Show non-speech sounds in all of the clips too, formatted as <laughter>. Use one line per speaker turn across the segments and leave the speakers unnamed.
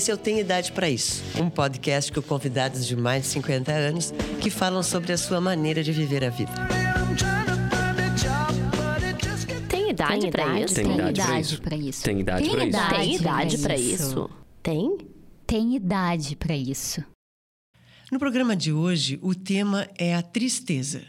Esse eu Tenho Idade para Isso, um podcast com convidados de mais de 50 anos que falam sobre a sua maneira de viver a vida.
Tem idade para isso?
Tem idade
para isso.
Tem idade pra isso.
Tem idade
para isso? Tem?
Tem idade para isso.
No programa de hoje, o tema é a tristeza.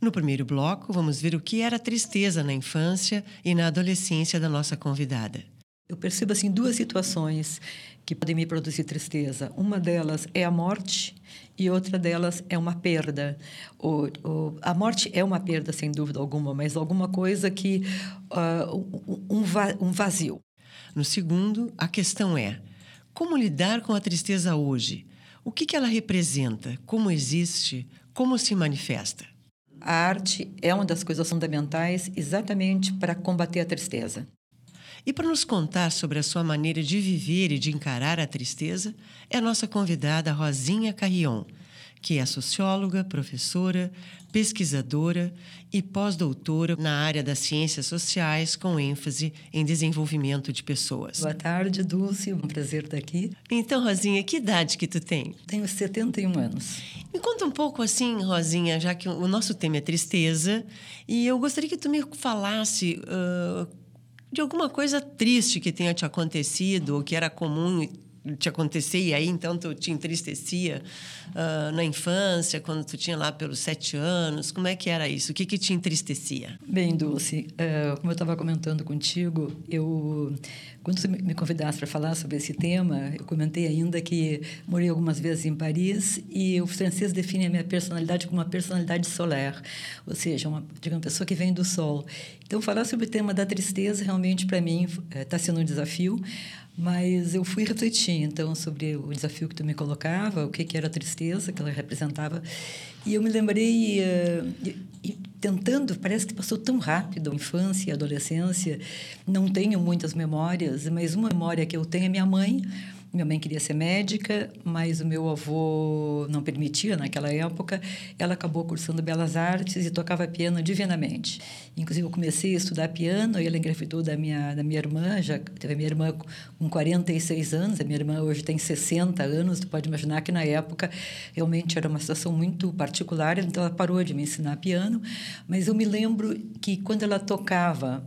No primeiro bloco, vamos ver o que era tristeza na infância e na adolescência da nossa convidada.
Eu percebo assim duas situações que podem me produzir tristeza. Uma delas é a morte e outra delas é uma perda. O, o, a morte é uma perda sem dúvida alguma, mas alguma coisa que uh, um, um vazio.
No segundo, a questão é: como lidar com a tristeza hoje? O que, que ela representa? Como existe? Como se manifesta?
A arte é uma das coisas fundamentais exatamente para combater a tristeza.
E para nos contar sobre a sua maneira de viver e de encarar a tristeza, é a nossa convidada Rosinha Carrion, que é socióloga, professora, pesquisadora e pós-doutora na área das ciências sociais, com ênfase em desenvolvimento de pessoas.
Boa tarde, Dulce. Um prazer estar aqui.
Então, Rosinha, que idade que tu tem?
Tenho 71 anos.
Me conta um pouco assim, Rosinha, já que o nosso tema é tristeza, e eu gostaria que tu me falasse uh, de alguma coisa triste que tenha te acontecido ou que era comum te acontecer e aí então tu te entristecia uh, na infância quando tu tinha lá pelos sete anos? Como é que era isso? O que que te entristecia?
Bem Dulce uh, como eu estava comentando contigo eu quando você me convidasse para falar sobre esse tema eu comentei ainda que morei algumas vezes em Paris e os franceses definem a minha personalidade como uma personalidade solaire ou seja uma digamos pessoa que vem do sol. Então falar sobre o tema da tristeza realmente para mim está sendo um desafio mas eu fui refletir então sobre o desafio que tu me colocava, o que que era a tristeza que ela representava, e eu me lembrei uh, e, e, tentando, parece que passou tão rápido infância, adolescência, não tenho muitas memórias, mas uma memória que eu tenho é minha mãe. Minha mãe queria ser médica, mas o meu avô não permitia naquela época. Ela acabou cursando Belas Artes e tocava piano divinamente. Inclusive, eu comecei a estudar piano e ela engravidou da minha, da minha irmã. Já teve a minha irmã com 46 anos, a minha irmã hoje tem 60 anos. Tu pode imaginar que na época realmente era uma situação muito particular, então ela parou de me ensinar piano. Mas eu me lembro que quando ela tocava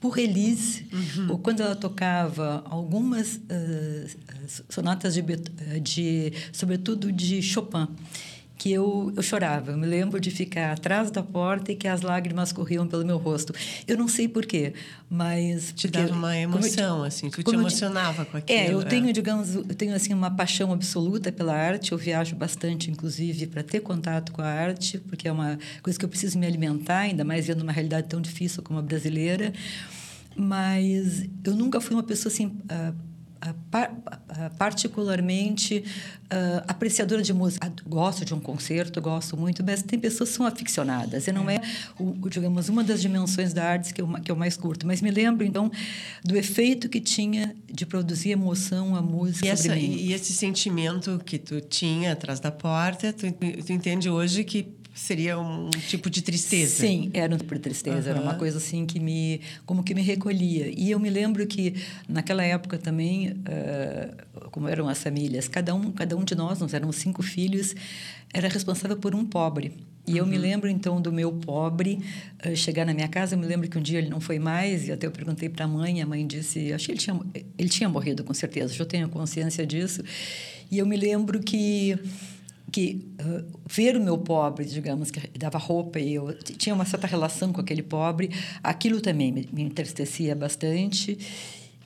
por Elise, uhum. ou quando ela tocava algumas uh, sonatas de, de, sobretudo de Chopin, que eu, eu chorava. Eu me lembro de ficar atrás da porta e que as lágrimas corriam pelo meu rosto. Eu não sei porquê, mas...
Te dava uma emoção, eu, assim, tu te emocionava com aquilo.
É, eu tenho, é. digamos, eu tenho, assim, uma paixão absoluta pela arte. Eu viajo bastante, inclusive, para ter contato com a arte, porque é uma coisa que eu preciso me alimentar, ainda mais vendo uma realidade tão difícil como a brasileira. Mas eu nunca fui uma pessoa, assim... Uh, particularmente uh, apreciadora de música. Gosto de um concerto, gosto muito, mas tem pessoas que são aficionadas. E não é, o, digamos, uma das dimensões da arte que eu, que eu mais curto. Mas me lembro, então, do efeito que tinha de produzir emoção a música
e,
essa,
e esse sentimento que tu tinha atrás da porta, tu, tu entende hoje que seria um tipo de tristeza.
Sim, era um tipo de tristeza, uhum. era uma coisa assim que me como que me recolhia. E eu me lembro que naquela época também, uh, como eram as famílias, cada um, cada um de nós, nós éramos cinco filhos, era responsável por um pobre. E uhum. eu me lembro então do meu pobre uh, chegar na minha casa. Eu me lembro que um dia ele não foi mais e até eu perguntei para a mãe. A mãe disse, acho que ele tinha ele tinha morrido com certeza. Eu tenho consciência disso. E eu me lembro que que uh, ver o meu pobre, digamos, que dava roupa e eu tinha uma certa relação com aquele pobre, aquilo também me, me entristecia bastante.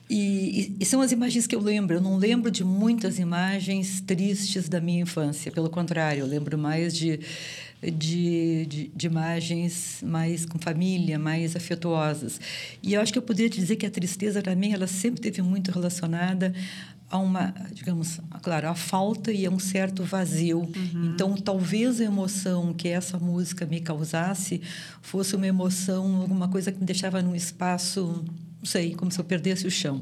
E, e, e, são as imagens que eu lembro. Eu não lembro de muitas imagens tristes da minha infância. Pelo contrário, eu lembro mais de, de, de, de imagens mais com família, mais afetuosas. E eu acho que eu poderia dizer que a tristeza, para mim, ela sempre teve muito relacionada a uma, digamos, claro, a falta e a um certo vazio. Uhum. Então, talvez a emoção que essa música me causasse fosse uma emoção, alguma coisa que me deixava num espaço não sei, como se eu perdesse o chão.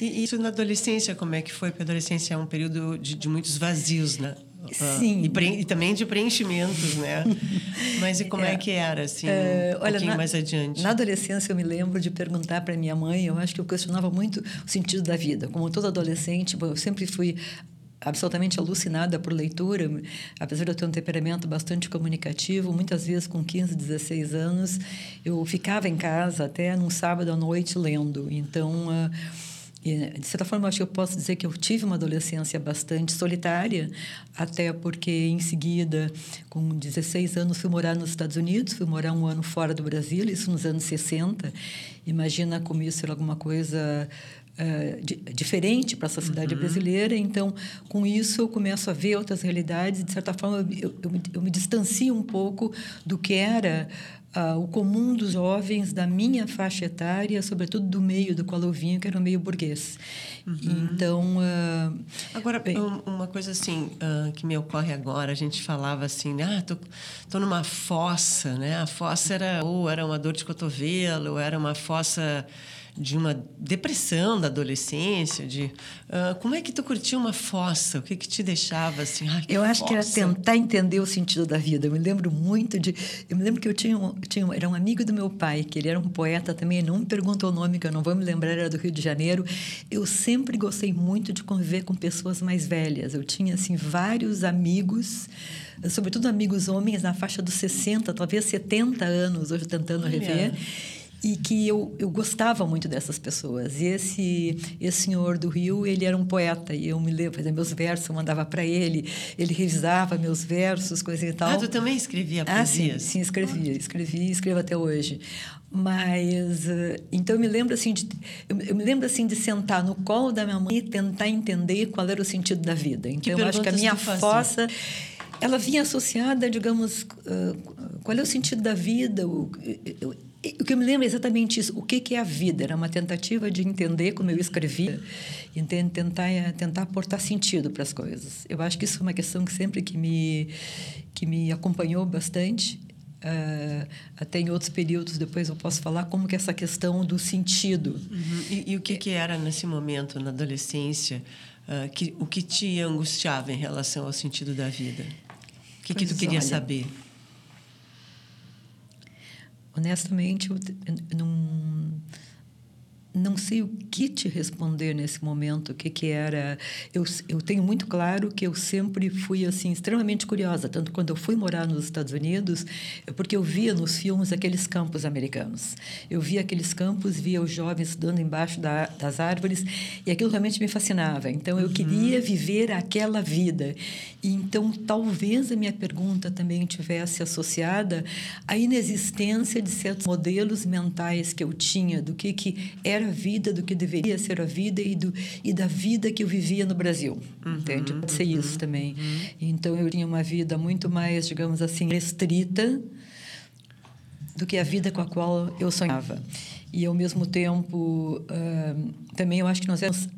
E isso na adolescência, como é que foi? Porque a adolescência é um período de, de muitos vazios, né?
Sim.
e, e, também de preenchimentos, né? <laughs> Mas e como é, é que era, assim, uh, um olha, pouquinho na, mais adiante?
Na adolescência, eu me lembro de perguntar para minha mãe, eu acho que eu questionava muito o sentido da vida. Como todo adolescente, eu sempre fui absolutamente alucinada por leitura, apesar de eu ter um temperamento bastante comunicativo, muitas vezes com 15, 16 anos, eu ficava em casa até num sábado à noite lendo. Então, uh, de certa forma, acho que eu posso dizer que eu tive uma adolescência bastante solitária, até porque, em seguida, com 16 anos, fui morar nos Estados Unidos, fui morar um ano fora do Brasil, isso nos anos 60. Imagina como isso era alguma coisa Uh, di diferente para a sociedade uhum. brasileira. Então, com isso, eu começo a ver outras realidades. De certa forma, eu, eu, eu me distancio um pouco do que era uh, o comum dos jovens da minha faixa etária, sobretudo do meio do qual eu vinha, que era o meio burguês. Uhum. Então. Uh,
agora, bem, uma coisa assim que me ocorre agora: a gente falava assim, ah, tô, tô numa fossa, né? A fossa era ou era uma dor de cotovelo, ou era uma fossa de uma depressão da adolescência, de uh, como é que tu curtia uma fossa? O que que te deixava assim? Ah,
eu acho
fossa.
que era tentar entender o sentido da vida. Eu me lembro muito de, eu me lembro que eu tinha, um, tinha era um amigo do meu pai, que ele era um poeta também, não me perguntou o nome que eu não vou me lembrar, era do Rio de Janeiro. Eu sempre gostei muito de conviver com pessoas mais velhas. Eu tinha assim vários amigos sobretudo amigos homens na faixa dos 60, talvez 70 anos, hoje tentando Olha. rever e que eu, eu gostava muito dessas pessoas. E esse, esse senhor do Rio, ele era um poeta, e eu me lembro, fazia meus versos, eu mandava para ele, ele revisava meus versos, coisa e tal.
Ah, tu também escrevia poesias?
Ah, sim, sim, escrevia, escrevia e escrevo até hoje. Mas, eh, então eu me lembro assim de, eu, me lembro assim de sentar no colo da minha mãe e tentar entender qual era o sentido da vida. Então eu acho que a minha fossa ela vinha associada, digamos, uh, qual é o sentido da vida? O, o que eu me lembro é exatamente isso. O que, que é a vida? Era uma tentativa de entender como eu escrevia e tentar, tentar aportar sentido para as coisas. Eu acho que isso é uma questão que sempre que me, que me acompanhou bastante. Uh, até em outros períodos depois eu posso falar como que essa questão do sentido
uhum. e, e, o que que era nesse momento na adolescência uh, que o que te angustiava em relação ao sentido da vida o que pois que tu queria olha, saber
honestamente, eu não não sei o que te responder nesse momento, o que que era. Eu, eu tenho muito claro que eu sempre fui assim extremamente curiosa, tanto quando eu fui morar nos Estados Unidos, porque eu via nos filmes aqueles campos americanos. Eu via aqueles campos, via os jovens estudando embaixo da, das árvores e aquilo realmente me fascinava. Então eu uhum. queria viver aquela vida. E então talvez a minha pergunta também tivesse associada à inexistência de certos modelos mentais que eu tinha do que que era a vida, do que deveria ser a vida e, do, e da vida que eu vivia no Brasil. Uhum, entende? Pode ser uhum, isso também. Uhum. Então, eu tinha uma vida muito mais, digamos assim, restrita do que a vida com a qual eu sonhava. E, ao mesmo tempo, uh, também eu acho que nós éramos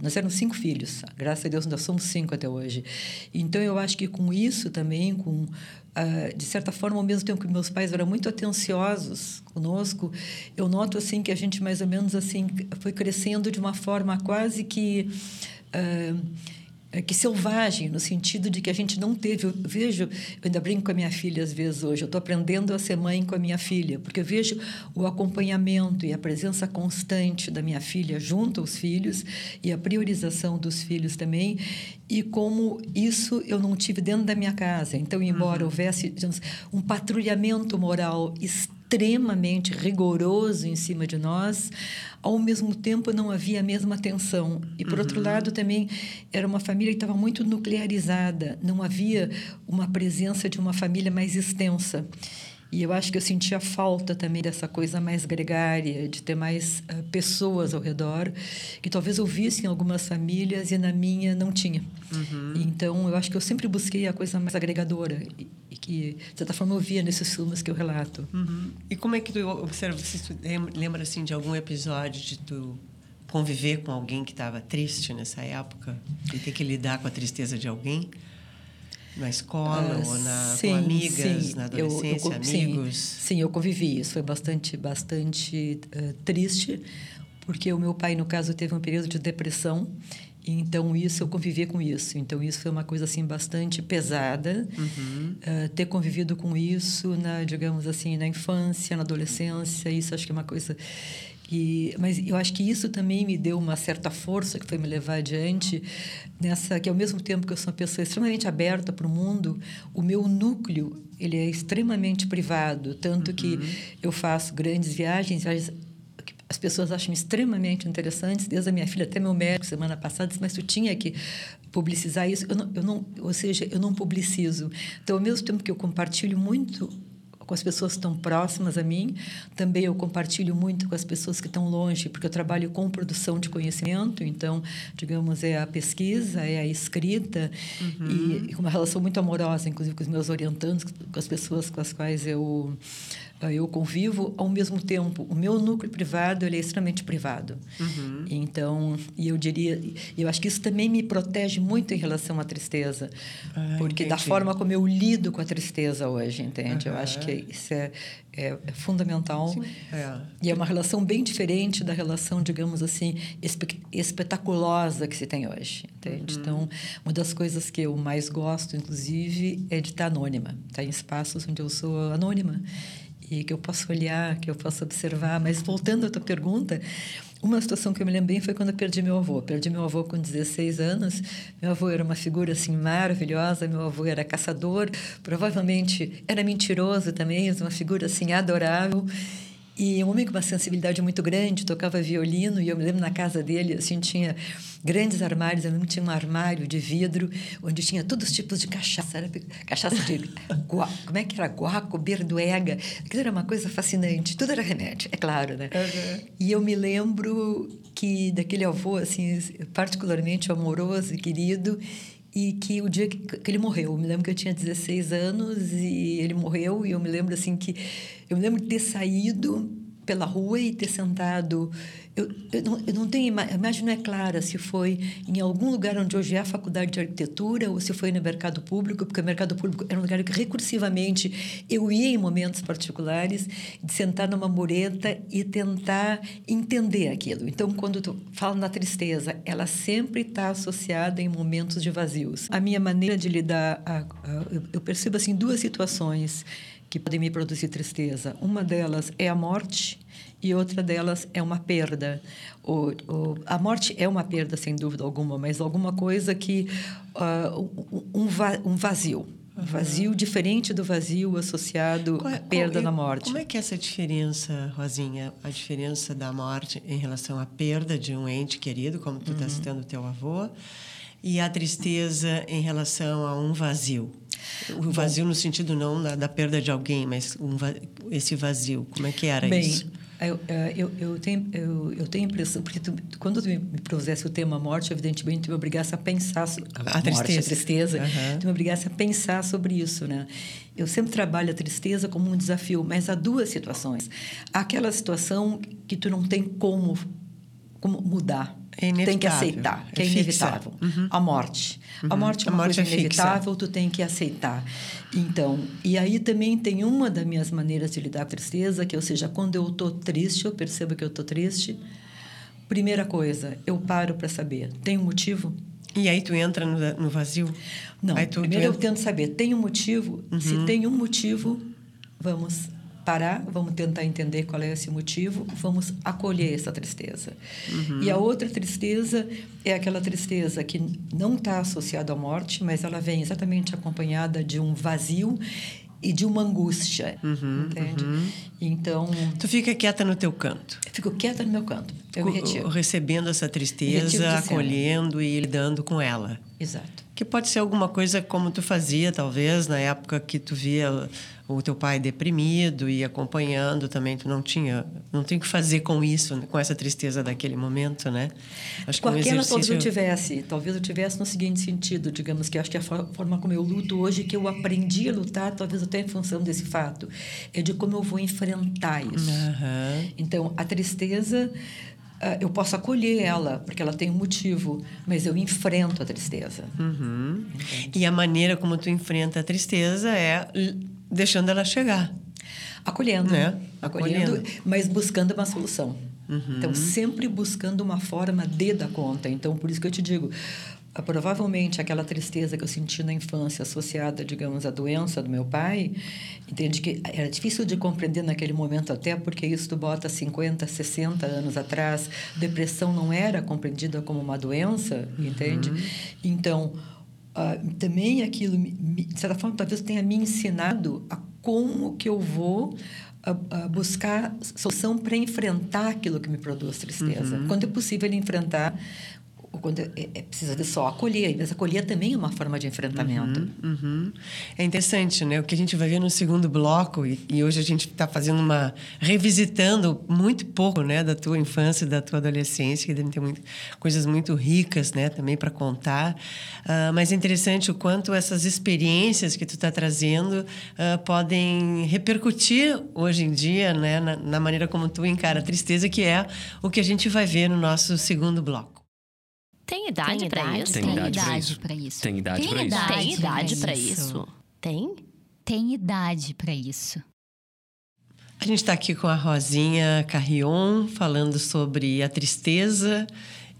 nós éramos cinco filhos, graças a Deus nós somos cinco até hoje. Então eu acho que com isso também, com Uh, de certa forma, ao mesmo tempo que meus pais eram muito atenciosos conosco, eu noto assim que a gente mais ou menos assim foi crescendo de uma forma quase que uh, é, que selvagem, no sentido de que a gente não teve. Eu vejo, eu ainda brinco com a minha filha às vezes hoje, eu estou aprendendo a ser mãe com a minha filha, porque eu vejo o acompanhamento e a presença constante da minha filha junto aos filhos e a priorização dos filhos também, e como isso eu não tive dentro da minha casa. Então, embora uhum. houvesse digamos, um patrulhamento moral extremo, extremamente rigoroso em cima de nós, ao mesmo tempo não havia a mesma atenção. E, por uhum. outro lado, também era uma família que estava muito nuclearizada, não havia uma presença de uma família mais extensa. E eu acho que eu sentia falta também dessa coisa mais gregária, de ter mais uh, pessoas ao redor, que talvez eu visse em algumas famílias e na minha não tinha. Uhum. Então, eu acho que eu sempre busquei a coisa mais agregadora e, e, que, de certa forma, eu via nesses filmes que eu relato.
Uhum. E como é que tu observa, se tu lembra assim, de algum episódio de tu conviver com alguém que estava triste nessa época e ter que lidar com a tristeza de alguém? Na escola uh, ou na, sim, com amigas, sim. na adolescência, eu, eu, amigos?
Sim, sim, eu convivi. Isso foi bastante, bastante uh, triste, porque o meu pai, no caso, teve um período de depressão Então, isso, eu convivi com isso. Então, isso foi uma coisa, assim, bastante pesada. Uhum. Uh, ter convivido com isso, na, digamos assim, na infância, na adolescência, isso acho que é uma coisa... E, mas eu acho que isso também me deu uma certa força que foi me levar adiante nessa que ao mesmo tempo que eu sou uma pessoa extremamente aberta para o mundo, o meu núcleo ele é extremamente privado, tanto uhum. que eu faço grandes viagens, viagens as pessoas acham extremamente interessantes, desde a minha filha até meu médico semana passada disse, mas tu tinha que publicizar isso. Eu não, eu não, ou seja, eu não publicizo. Então, ao mesmo tempo que eu compartilho muito com as pessoas que estão próximas a mim, também eu compartilho muito com as pessoas que estão longe, porque eu trabalho com produção de conhecimento, então, digamos, é a pesquisa, é a escrita, uhum. e, com uma relação muito amorosa, inclusive com os meus orientandos, com as pessoas com as quais eu eu convivo ao mesmo tempo o meu núcleo privado ele é extremamente privado uhum. então e eu diria eu acho que isso também me protege muito em relação à tristeza ah, porque entendi. da forma como eu lido com a tristeza hoje entende uhum. eu acho que isso é, é, é fundamental é. e é uma relação bem diferente da relação digamos assim espe espetaculosa que se tem hoje entende uhum. então uma das coisas que eu mais gosto inclusive é de estar anônima estar em espaços onde eu sou anônima e que eu posso olhar, que eu posso observar. Mas voltando à tua pergunta, uma situação que eu me lembro bem foi quando eu perdi meu avô. Perdi meu avô com 16 anos. Meu avô era uma figura assim maravilhosa. Meu avô era caçador, provavelmente era mentiroso também, uma figura assim adorável. E um homem com uma sensibilidade muito grande, tocava violino, e eu me lembro na casa dele, assim, tinha grandes armários, eu lembro que tinha um armário de vidro, onde tinha todos os tipos de cachaça, era cachaça de, <laughs> gua, como é que era, guaco, berduega, aquilo era uma coisa fascinante, tudo era remédio, é claro, né? Uhum. E eu me lembro que daquele avô, assim, particularmente amoroso e querido, e que o dia que, que, ele morreu, eu me lembro que eu tinha 16 anos e ele morreu. E eu me lembro assim que eu me lembro de ter saído pela rua e ter sentado. Eu, eu, não, eu não tenho a imagem não é clara se foi em algum lugar onde hoje é a faculdade de arquitetura ou se foi no mercado público, porque o mercado público era um lugar que recursivamente eu ia em momentos particulares de sentar numa mureta e tentar entender aquilo. Então, quando tu fala na tristeza, ela sempre está associada em momentos de vazios. A minha maneira de lidar, a, a, eu percebo assim duas situações que podem me produzir tristeza. Uma delas é a morte e outra delas é uma perda. O, o, a morte é uma perda, sem dúvida alguma, mas alguma coisa que. Uh, um, um vazio. Um vazio diferente do vazio associado qual, à é, perda qual, na morte.
Como é que é essa diferença, Rosinha? A diferença da morte em relação à perda de um ente querido, como tu está uhum. citando o teu avô, e a tristeza em relação a um vazio? O vazio Bom, no sentido não da, da, perda de alguém, mas um, esse vazio. Como é que era
bem,
isso?
Eu, é, eu, eu, tenho, eu, eu tenho a impressão... Porque tu, quando tu me propusesse o tema morte, evidentemente, tu me obrigasse a pensar...
A, a tristeza.
a tristeza. Uhum. Tu me obrigasse a pensar sobre isso, né? Eu sempre trabalho a tristeza como um desafio, mas há duas situações. Aquela situação que tu não tem como, como mudar
é
tem que aceitar, que é, é inevitável. Uhum. A morte. Uhum. A morte é uma morte coisa é inevitável, tu tem que aceitar. Então, e aí também tem uma das minhas maneiras de lidar com tristeza, que ou seja, quando eu estou triste, eu percebo que eu estou triste. Primeira coisa, eu paro para saber, tem um motivo?
E aí tu entra no, no vazio?
Não, tu, primeiro tu eu tento saber, tem um motivo? Uhum. Se tem um motivo, vamos parar, vamos tentar entender qual é esse motivo, vamos acolher essa tristeza. Uhum. E a outra tristeza é aquela tristeza que não está associada à morte, mas ela vem exatamente acompanhada de um vazio e de uma angústia, uhum, entende? Uhum. Então...
Tu fica quieta no teu canto.
Fico quieta no meu canto, eu me retiro.
Recebendo essa tristeza, acolhendo e lidando com ela.
Exato.
Que pode ser alguma coisa como tu fazia, talvez, na época que tu via o teu pai deprimido e acompanhando também tu não tinha não tem o que fazer com isso com essa tristeza daquele momento né
acho com que um aquela exercício... talvez eu tivesse talvez eu tivesse no seguinte sentido digamos que acho que a forma como eu luto hoje que eu aprendi a lutar talvez até em função desse fato é de como eu vou enfrentar isso uhum. então a tristeza ah, eu posso acolher ela, porque ela tem um motivo, mas eu enfrento a tristeza.
Uhum. E a maneira como tu enfrenta a tristeza é deixando ela chegar.
Acolhendo.
Né?
Acolhendo,
Acolhendo.
mas buscando uma solução.
Uhum.
Então, sempre buscando uma forma de dar conta. Então, por isso que eu te digo, ah, provavelmente aquela tristeza que eu senti na infância associada, digamos, à doença do meu pai, entende que era difícil de compreender naquele momento até porque isso tu bota 50, 60 anos atrás, depressão não era compreendida como uma doença, entende? Então, ah, também aquilo, de certa forma, talvez tenha me ensinado a como que eu vou ah, ah, buscar solução para enfrentar aquilo que me produz tristeza. Quando é possível enfrentar, quando é, é precisa de só acolher, mas acolher também é uma forma de enfrentamento.
Uhum. É interessante, né? O que a gente vai ver no segundo bloco, e, e hoje a gente está fazendo uma. revisitando muito pouco, né? Da tua infância, da tua adolescência, que devem ter muito, coisas muito ricas, né? Também para contar. Ah, mas é interessante o quanto essas experiências que tu está trazendo ah, podem repercutir hoje em dia, né? Na, na maneira como tu encara a tristeza, que é o que a gente vai ver no nosso segundo bloco.
Tem idade pra isso?
Tem idade
idade
isso? Tem idade pra isso?
Tem idade
pra
isso? Tem?
Tem idade pra isso.
A gente está aqui com a Rosinha Carrion falando sobre a tristeza.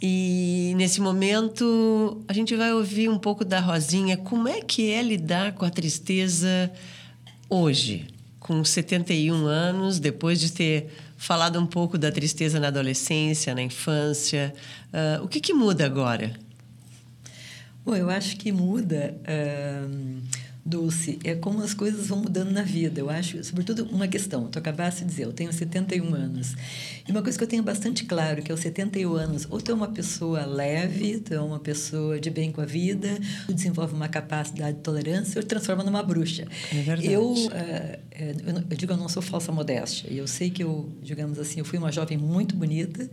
E nesse momento a gente vai ouvir um pouco da Rosinha. Como é que é lidar com a tristeza hoje, com 71 anos, depois de ter falado um pouco da tristeza na adolescência, na infância? Ah, o que, que muda agora?
Bom, eu acho que muda, ahn, Dulce, é como as coisas vão mudando na vida. Eu acho, sobretudo, uma questão. Tu acabaste de dizer, eu tenho 71 anos. E uma coisa que eu tenho bastante claro, que aos 71 anos, ou tu é uma pessoa leve, tu é uma pessoa de bem com a vida, tu desenvolve uma capacidade de tolerância, ou te transforma numa bruxa.
É verdade.
Eu, é, eu, não- eu digo, eu não sou falsa modéstia. Eu sei que eu, digamos assim, eu fui uma jovem muito bonita,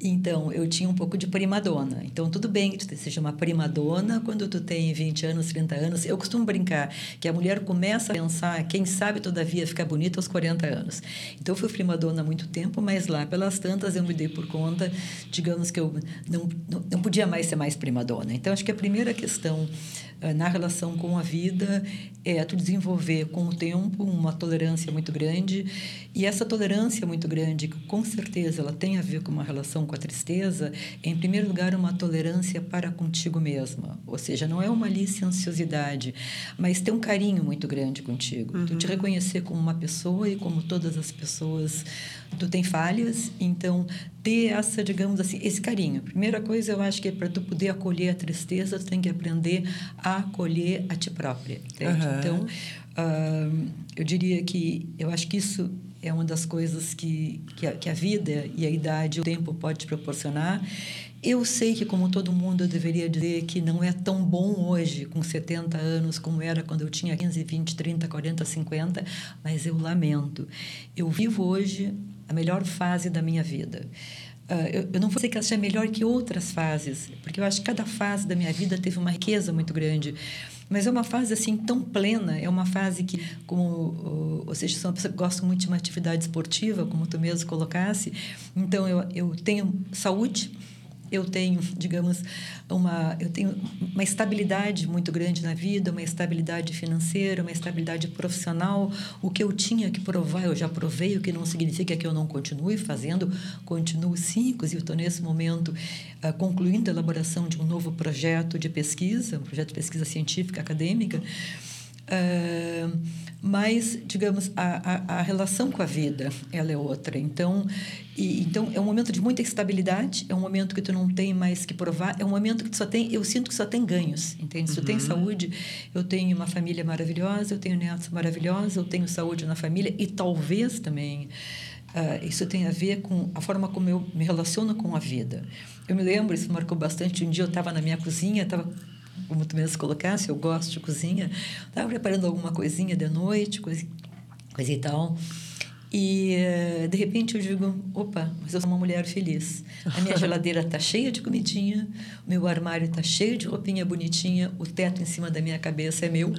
então eu tinha um pouco de primadona. Então, tudo bem que tu seja uma primadona quando tu tem 20 anos, 30 anos. Eu costumo brincar que a mulher começa a pensar, quem sabe, todavia, ficar bonita aos 40 anos. Então, eu fui primadona há muito tempo, mas lá pelas tantas eu me dei por conta, digamos que eu não, não, não podia mais ser mais primadona. Então, acho que a primeira questão na relação com a vida é tu desenvolver com o tempo uma tolerância muito grande. E essa tolerância muito grande que com certeza ela tem a ver com uma relação com a tristeza é em primeiro lugar uma tolerância para contigo mesma. Ou seja não é uma licenciosidade mas ter um carinho muito grande contigo. Tu te reconhecer como uma pessoa e como todas as pessoas tu tem falhas. Então ter essa digamos assim esse carinho. Primeira coisa eu acho que é para tu poder acolher a tristeza tu tem que aprender a acolher a ti própria?
Aham.
então ah, eu diria que eu acho que isso é uma das coisas que, que, a, que a vida e a idade, o tempo pode te proporcionar. Eu sei que, como todo mundo, eu deveria dizer que não é tão bom hoje, com 70 anos, como era quando eu tinha 15, 20, 30, 40, 50, mas eu lamento. Eu vivo hoje a melhor fase da minha vida. Ah, eu, eu não vou dizer que ela seja melhor que outras fases, porque eu acho que cada fase da minha vida teve uma riqueza muito grande. Mas é uma fase assim tão plena, é uma fase que, como, sou uma pessoa que gosta muito de uma atividade esportiva, como tu mesmo colocasse. Então eu, eu tenho saúde, eu tenho, digamos, uma eu tenho uma estabilidade muito grande na vida, uma estabilidade financeira, uma estabilidade profissional. O que eu tinha que provar, eu já provei, o que não significa que eu não continue fazendo, continuo sim, inclusive estou nesse momento ah, concluindo a elaboração de um novo projeto de pesquisa, um projeto de pesquisa científica acadêmica. Ah, mas digamos a, a, a relação com a vida ela é outra. Então e, então é um momento de muita estabilidade é um momento que tu não tem mais que provar é um momento que tu só tem eu sinto que só tem ganhos entende? Se tu tem saúde eu tenho uma família maravilhosa eu tenho netos maravilhosos eu tenho saúde na família e talvez também ah, isso tem a ver com a forma como eu me relaciono com a vida. Eu me lembro isso marcou bastante um dia eu estava na minha cozinha estava tu mesmo colocasse, eu gosto de cozinha. Estava preparando alguma coisinha de noite, coisa, coisa e tal. E, eh, de repente, eu digo, opa, mas eu sou uma mulher feliz. A minha geladeira está cheia de comidinha, o meu armário está cheio de roupinha bonitinha, o teto em cima da minha cabeça é meu.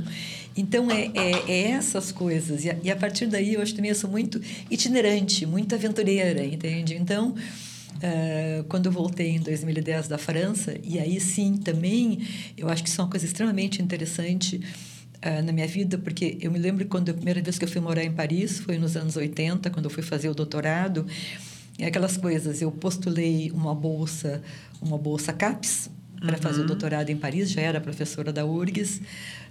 Então, é, é, é essas coisas. E a, e a partir daí, eu acho também eu sou muito itinerante, muito aventureira, entende? Então... Uh, quando eu voltei em 2010 da França, e aí sim também, eu acho que isso é uma coisa extremamente interessante. uh, na minha vida, porque eu me lembro quando a primeira vez que eu fui morar em Paris foi nos anos 80, quando eu fui fazer o doutorado. E aquelas coisas, eu postulei uma bolsa, uma bolsa CAPES para uhum. fazer o doutorado em Paris, já era professora da URGS.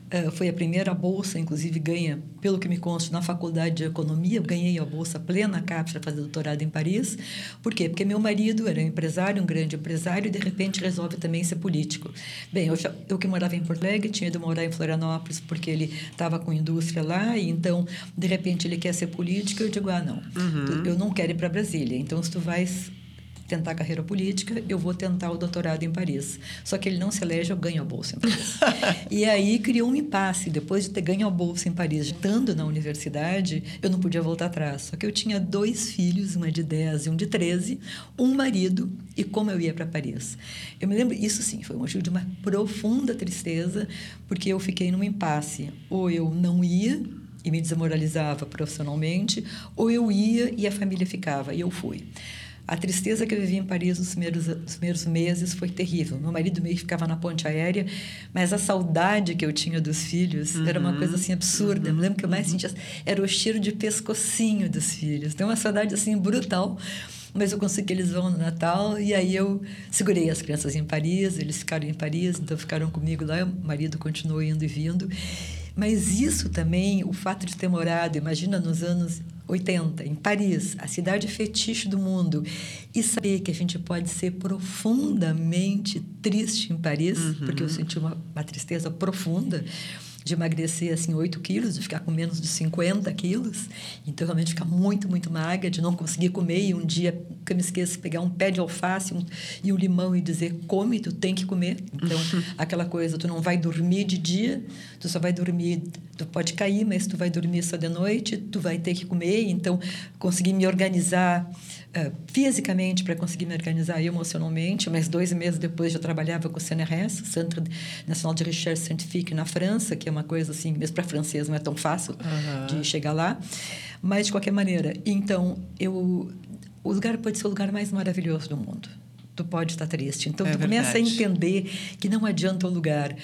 Uh, foi a primeira bolsa, inclusive ganha, pelo que me consta, na faculdade de economia. Eu ganhei a bolsa plena CAPES para fazer doutorado em Paris. Por quê? Porque meu marido era um empresário, um grande empresário, e de repente resolve também ser político. Bem, eu, já, eu que morava em Porto Alegre, tinha ido morar em Florianópolis porque ele estava com indústria lá, e então, de repente, ele quer ser político. Eu digo: ah, não, uhum. eu não quero ir para Brasília. Então, se tu vais tentar carreira política, eu vou tentar o doutorado em Paris. Só que ele não se elege, eu ganho a bolsa em Paris. <laughs> e aí criou um impasse. Depois de ter ganho a bolsa em Paris, estando na universidade, eu não podia voltar atrás. Só que eu tinha dois filhos, uma de 10 e um de 13, um marido, e como eu ia para Paris. Eu me lembro, isso sim, foi um motivo de uma profunda tristeza, porque eu fiquei num impasse. Ou eu não ia, e me desmoralizava profissionalmente, ou eu ia e a família ficava, e eu fui. A tristeza que eu vivi em Paris nos primeiros, nos primeiros meses foi terrível. Meu marido meio que ficava na ponte aérea, mas a saudade que eu tinha dos filhos uhum. era uma coisa assim absurda. Uhum. Eu lembro que eu mais uhum. sentia era o cheiro de pescocinho dos filhos. Tem uma saudade assim brutal. Mas eu consegui que eles vão no Natal e aí eu segurei as crianças em Paris, eles ficaram em Paris, então ficaram comigo lá, o marido continuou indo e vindo. Mas isso também, o fato de ter morado, imagina nos anos 80, em Paris, a cidade fetiche do mundo, e saber que a gente pode ser profundamente triste em Paris, uhum. porque eu senti uma, uma tristeza profunda de emagrecer assim 8 quilos, de ficar com menos de 50 quilos. Então, realmente ficar muito, muito magra, de não conseguir comer. E um dia, que eu me esqueço, pegar um pé de alface um, e um limão e dizer, come, tu tem que comer. Então, <laughs> aquela coisa, tu não vai dormir de dia, tu só vai dormir, tu pode cair, mas tu vai dormir só de noite, tu vai ter que comer. Então, conseguir me organizar uh, fisicamente para conseguir me organizar emocionalmente. Mas dois meses depois já trabalhava com o CNRS, Centro Nacional de Recherche Scientifique na França, que é uma coisa assim, mesmo para francês não é tão fácil uhum. de chegar lá. Mas de qualquer maneira, então eu o lugar pode ser o lugar mais maravilhoso do mundo. Tu pode estar triste. Então é tu verdade. começa a entender que não adianta o lugar.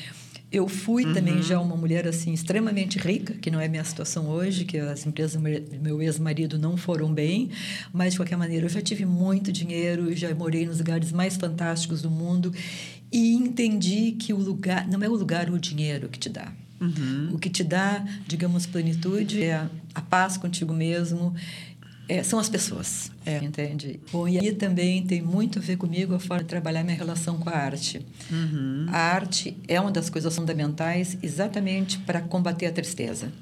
Eu fui uhum. também já uma mulher assim extremamente rica, que não é minha situação hoje, que as empresas do meu ex-marido não foram bem, mas de qualquer maneira eu já tive muito dinheiro, já morei nos lugares mais fantásticos do mundo e entendi que o lugar não é o lugar o dinheiro que te dá. Uhum. O que te dá, digamos, plenitude é a, a paz contigo mesmo, é, são as pessoas, é. entende? Bom, e aí também tem muito a ver comigo a forma de trabalhar minha relação com a arte. Uhum. A arte é uma das coisas fundamentais exatamente para combater a tristeza,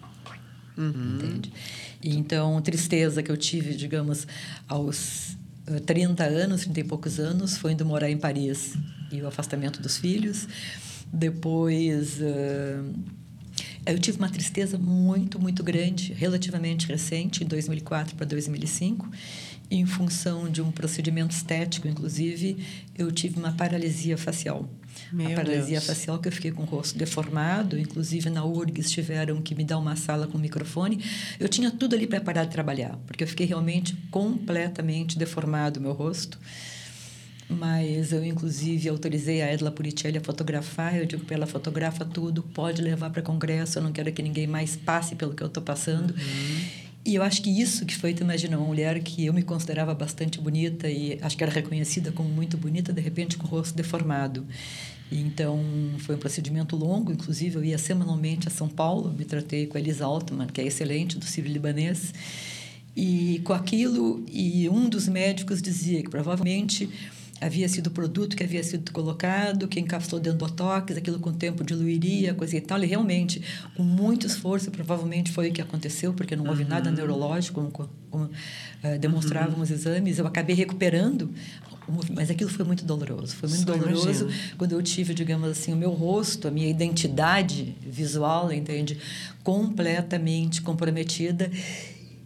uhum. entende? E então, tristeza que eu tive, digamos, aos 30 eh, anos, 30 e poucos anos, foi indo morar em Paris e o afastamento dos filhos. Depois... Uh, eu tive uma tristeza muito, muito grande, relativamente recente, em 2004 para 2005. Em função de um procedimento estético, inclusive, eu tive uma paralisia facial. Meu a paralisia Deus. facial que eu fiquei com o rosto deformado, inclusive na URGS tiveram que me dar uma sala com microfone. Eu tinha tudo ali para parar de trabalhar, porque eu fiquei realmente completamente deformado o meu rosto mas eu inclusive autorizei a Edla Puricelli a fotografar. Eu digo para ela fotografa tudo, pode levar para congresso. Eu não quero que ninguém mais passe pelo que eu estou passando. Uhum. E eu acho que isso que foi, tu imagina, uma mulher que eu me considerava bastante bonita e acho que era reconhecida como muito bonita, de repente com o rosto deformado. E então, foi um procedimento longo, inclusive eu ia semanalmente a São Paulo, me tratei com a Elisa Altman, que é excelente, do civil libanês. E com aquilo, e um dos médicos dizia que provavelmente havia sido o produto que havia sido colocado, que encapsulou dentro do botox, aquilo com o tempo diluiria, coisa e tal. E realmente, com muito esforço, provavelmente foi o que aconteceu, porque não houve uhum. nada neurológico, como, como uh, demonstravam uhum. os exames. Eu acabei recuperando, mas aquilo foi muito doloroso. Foi muito Só doloroso imagino. quando eu tive, digamos assim, o meu rosto, a minha identidade visual, entende? Completamente comprometida.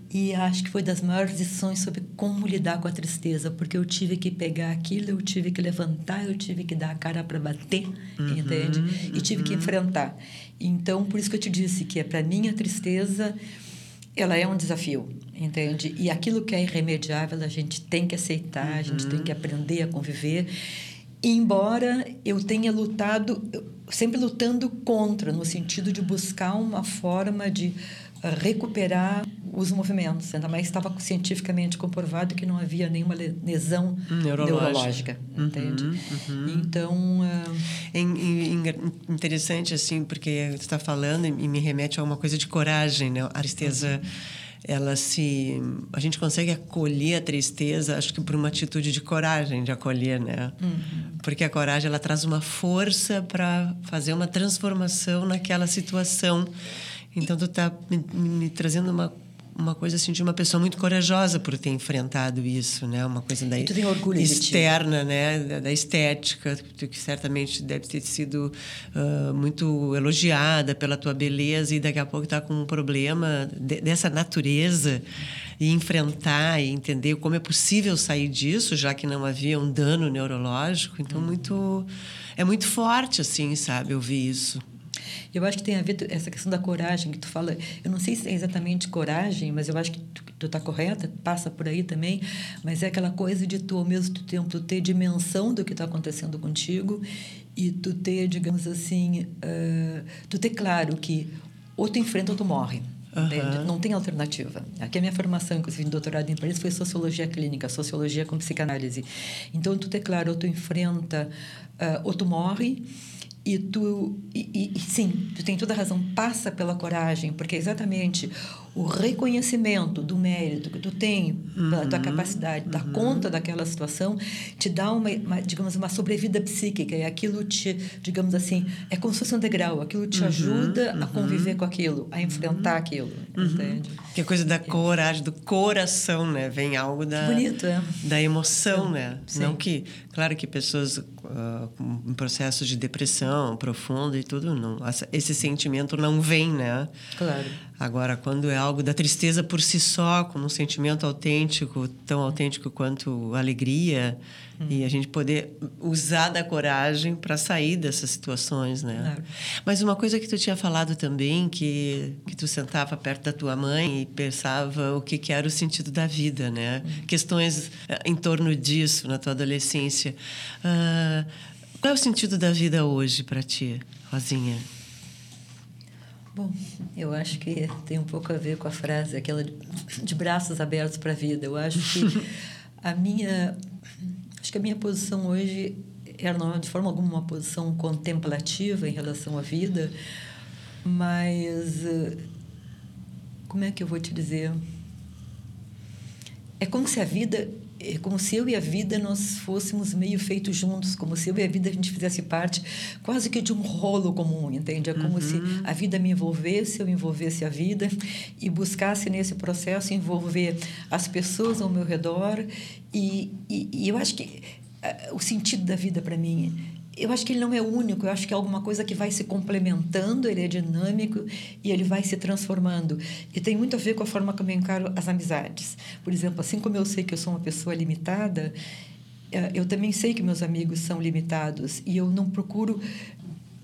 E acho que foi das maiores lições sobre como lidar com a tristeza, porque eu tive que pegar aquilo, eu tive que levantar, eu tive que dar a cara para bater, uhum, entende? E tive que uhum. enfrentar. Então, por isso que eu te disse que é para mim a tristeza ela é um desafio, entende? E aquilo que é irremediável a gente tem que aceitar, uhum. a gente tem que uhum. aprender a conviver. embora eu tenha lutado, sempre lutando contra, no sentido de buscar uma forma de recuperar os movimentos. Ainda mais estava cientificamente comprovado que não havia nenhuma lesão neurológica, neurológica uhum, entende? Uhum. Então... Uh...
É interessante, assim, porque você está falando e me remete a uma coisa de coragem, né? A tristeza... Uhum ela se a gente consegue acolher a tristeza acho que por uma atitude de coragem de acolher né uhum. porque a coragem ela traz uma força para fazer uma transformação naquela situação então tu está me, me, trazendo uma uma coisa assim de uma pessoa muito corajosa por ter enfrentado isso, né? Uma coisa da externa, né? Da, da, estética que certamente deve ter sido uh, muito elogiada pela tua beleza e daqui a pouco está com um problema de, dessa natureza e enfrentar e entender como é possível sair disso, já que não havia um dano neurológico. Então muito é muito forte assim, sabe? Ouvir isso.
Eu acho que tem a ver essa questão da coragem que tu fala. Eu não sei se é exatamente coragem, mas eu acho que tu está correta, passa por aí também. Mas é aquela coisa de tu, ao mesmo tempo, ter dimensão do que está acontecendo contigo e tu ter, digamos assim, uh, tu ter claro que ou tu enfrenta ou tu morre. Uhum. Não tem alternativa. Aqui a minha formação, inclusive, em doutorado em Paris, foi sociologia clínica, sociologia com psicanálise. Então, tu ter claro, ou tu enfrenta, uh, ou tu morre, e tu e, e, sim tu tem toda a razão. Passa pela coragem porque é exatamente o reconhecimento do mérito que tu tem uhum, da tua capacidade uhum. dar conta daquela situação te dá uma, uma, digamos uma sobrevida psíquica e aquilo te digamos assim é como se fosse um degrau aquilo te uhum, ajuda a uhum. conviver com aquilo a enfrentar uhum. aquilo uhum. entende
que é coisa da coragem do coração né vem algo da
bonito é
da emoção né sim. não que claro que pessoas uh, com processos de depressão profundo e tudo, não, esse sentimento não vem, né?
Claro.
Agora, quando é algo da tristeza por si só, como um sentimento autêntico, tão autêntico quanto alegria, hum. e a gente poder usar da coragem para sair dessas situações, né? Claro. Mas uma coisa que tu tinha falado também, que, que tu sentava perto da tua mãe e pensava o que, que era o sentido da vida, né? Hum. Questões eh, em torno disso na tua adolescência. Uh, qual é o sentido da vida hoje para ti, Rosinha?
Bom, eu acho que tem um pouco a ver com a frase, aquela de, de braços abertos para a vida. Eu acho que a minha, acho que a minha posição hoje era não de forma alguma uma posição contemplativa em relação à vida, mas como é que eu vou te dizer? É como se a vida é como se eu e a vida nós fôssemos meio feitos juntos, como se eu e a vida a gente fizesse parte quase que de um rolo comum, entende? É como uhum. se a vida me envolvesse, eu envolvesse a vida e buscasse nesse processo envolver as pessoas ao meu redor e, e, e eu acho que uh, o sentido da vida para mim eu acho que ele não é único, eu acho que é alguma coisa que vai se complementando, ele é dinâmico e ele vai se transformando. E tem muito a ver com a forma como eu encaro as amizades. Por exemplo, assim como eu sei que eu sou uma pessoa limitada, eh, eu também sei que meus amigos são limitados e eu não procuro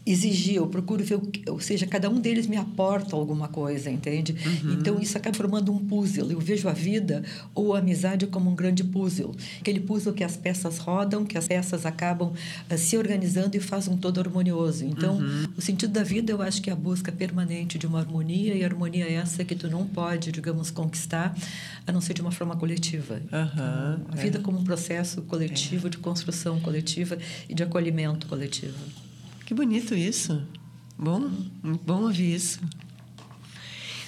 exigir, eu procuro ver, ou seja, cada um deles me aporta alguma coisa, entende? Uhum. Então isso acaba formando um puzzle. Eu vejo a vida ou a amizade como um grande puzzle. Aquele puzzle que as peças rodam, que as peças acabam uh, se organizando e faz um todo harmonioso. Então, uhum. o sentido da vida eu acho que é a busca permanente de uma harmonia e a harmonia é essa que tu não pode, digamos, conquistar a não ser de uma forma coletiva.
Uhum.
a vida é. como um processo coletivo é. de construção coletiva e de acolhimento coletivo.
Que bonito isso. Bom, bom ouvir isso.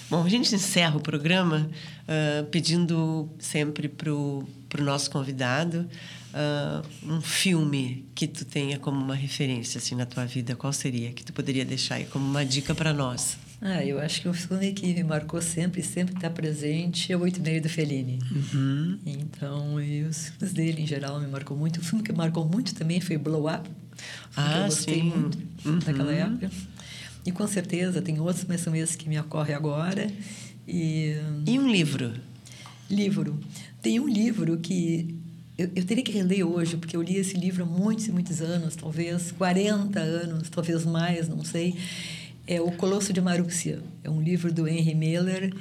Bom, a gente encerra o programa uh, pedindo sempre para o nosso convidado uh, um filme que tu tenha como uma referência assim na tua vida. Qual seria? Que tu poderia deixar aí como uma dica para nós?
Ah, eu acho que um filme que me marcou sempre e sempre está presente é o Oito Meio do Fellini.
Uhum.
Então, e os filmes dele, em geral, me marcou muito. O filme que marcou muito também foi Blow Up.
Ah, eu gostei sim. muito
uhum. daquela época. E com certeza tem outros, mas são esses que me ocorrem agora. E,
e um livro?
Livro. Tem um livro que eu, eu, teria que reler hoje, porque eu li esse livro há muitos e muitos anos, talvez 40 anos, talvez mais, não sei é O Colosso de Marúcia. É um livro do Henry Miller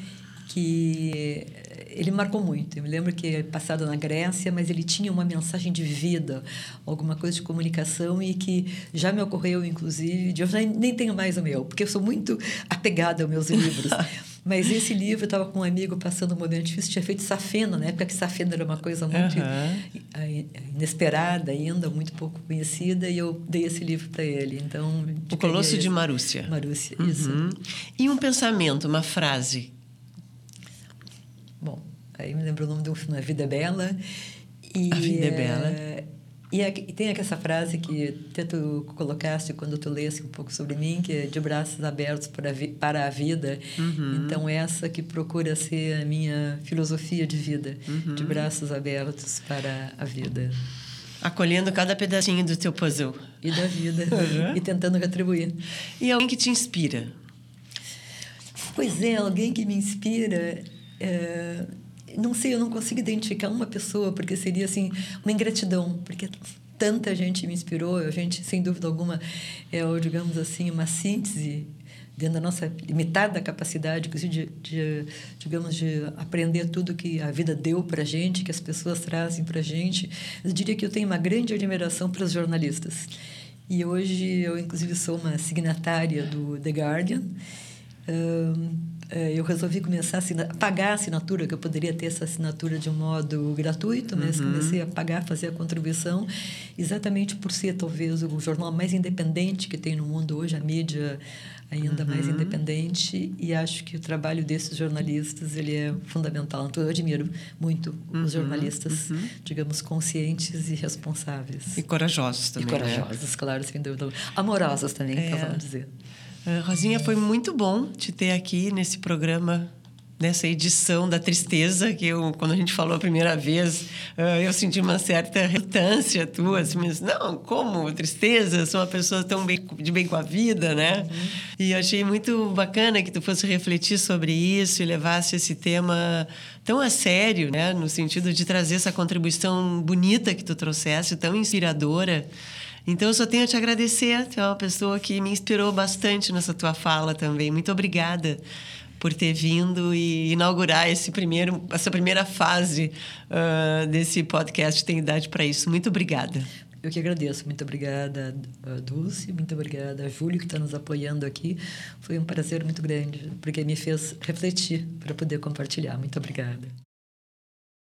que ele marcou muito. Eu me lembro que é passado na Grécia, mas ele tinha uma mensagem de vida, alguma coisa de comunicação e que já me ocorreu, inclusive, de eu nem tenho mais o meu, porque eu sou muito apegada aos meus livros. <laughs> Mas esse livro, eu estava com um amigo passando um momento difícil, tinha feito Safena, na época que Safena era uma coisa muito uhum. inesperada ainda, muito pouco conhecida, e eu dei esse livro para ele. Então,
o Colosso de Marúcia.
Marúcia, uhum. isso.
E um pensamento, uma frase?
Bom, aí me lembro o nome do filme A Vida é Bela.
E, a Vida é Bela.
É, e, e tem essa frase que tu colocaste quando tu lesse um pouco sobre mim, que é de braços abertos para a, para a vida. Uhum. Então, essa que procura ser a minha filosofia de vida, uhum. de braços abertos para a vida.
Acolhendo cada pedacinho do teu puzzle.
E da vida. Uhum. E tentando retribuir.
E alguém que te inspira?
Pois é, alguém que me inspira. É não sei, eu não consigo identificar uma pessoa, porque seria assim uma ingratidão, porque tanta gente me inspirou, a gente, sem dúvida alguma, é, digamos assim, uma síntese dentro da nossa limitada capacidade, de, de, digamos, de aprender tudo que a vida deu para gente, que as pessoas trazem para gente. Eu diria que eu tenho uma grande admiração para os jornalistas. E hoje eu, inclusive, sou uma signatária do The Guardian. Um, eu resolvi começar a pagar a assinatura, que eu poderia ter essa assinatura de um modo gratuito, mas uhum. comecei a pagar, fazer a contribuição, exatamente por ser talvez o jornal mais independente que tem no mundo hoje, a mídia ainda uhum. mais independente, e acho que o trabalho desses jornalistas ele é fundamental. Então, eu admiro muito uhum. os jornalistas, uhum. digamos, conscientes e responsáveis.
E corajosos também.
E corajosos,
né?
claro, sem dúvida. Amorosos também, é. vamos dizer.
Uh, Rosinha, foi muito bom te ter aqui nesse programa, nessa edição da tristeza, que eu, quando a gente falou a primeira vez, uh, eu senti uma certa relutância tua, assim, mas não, como tristeza? Sou uma pessoa tão bem, de bem com a vida, né? Uhum. E achei muito bacana que tu fosse refletir sobre isso e levasse esse tema tão a sério, né? No sentido de trazer essa contribuição bonita que tu trouxesse, tão inspiradora. Então, eu só tenho a te agradecer. Tu é uma pessoa que me inspirou bastante nessa tua fala também. Muito obrigada por ter vindo e inaugurar esse primeiro, essa primeira fase uh, desse podcast Tem Idade para Isso. Muito obrigada.
Eu que agradeço. Muito obrigada, Dulce. Muito obrigada, Júlio, que está nos apoiando aqui. Foi um prazer muito grande, porque me fez refletir para poder compartilhar. Muito obrigada.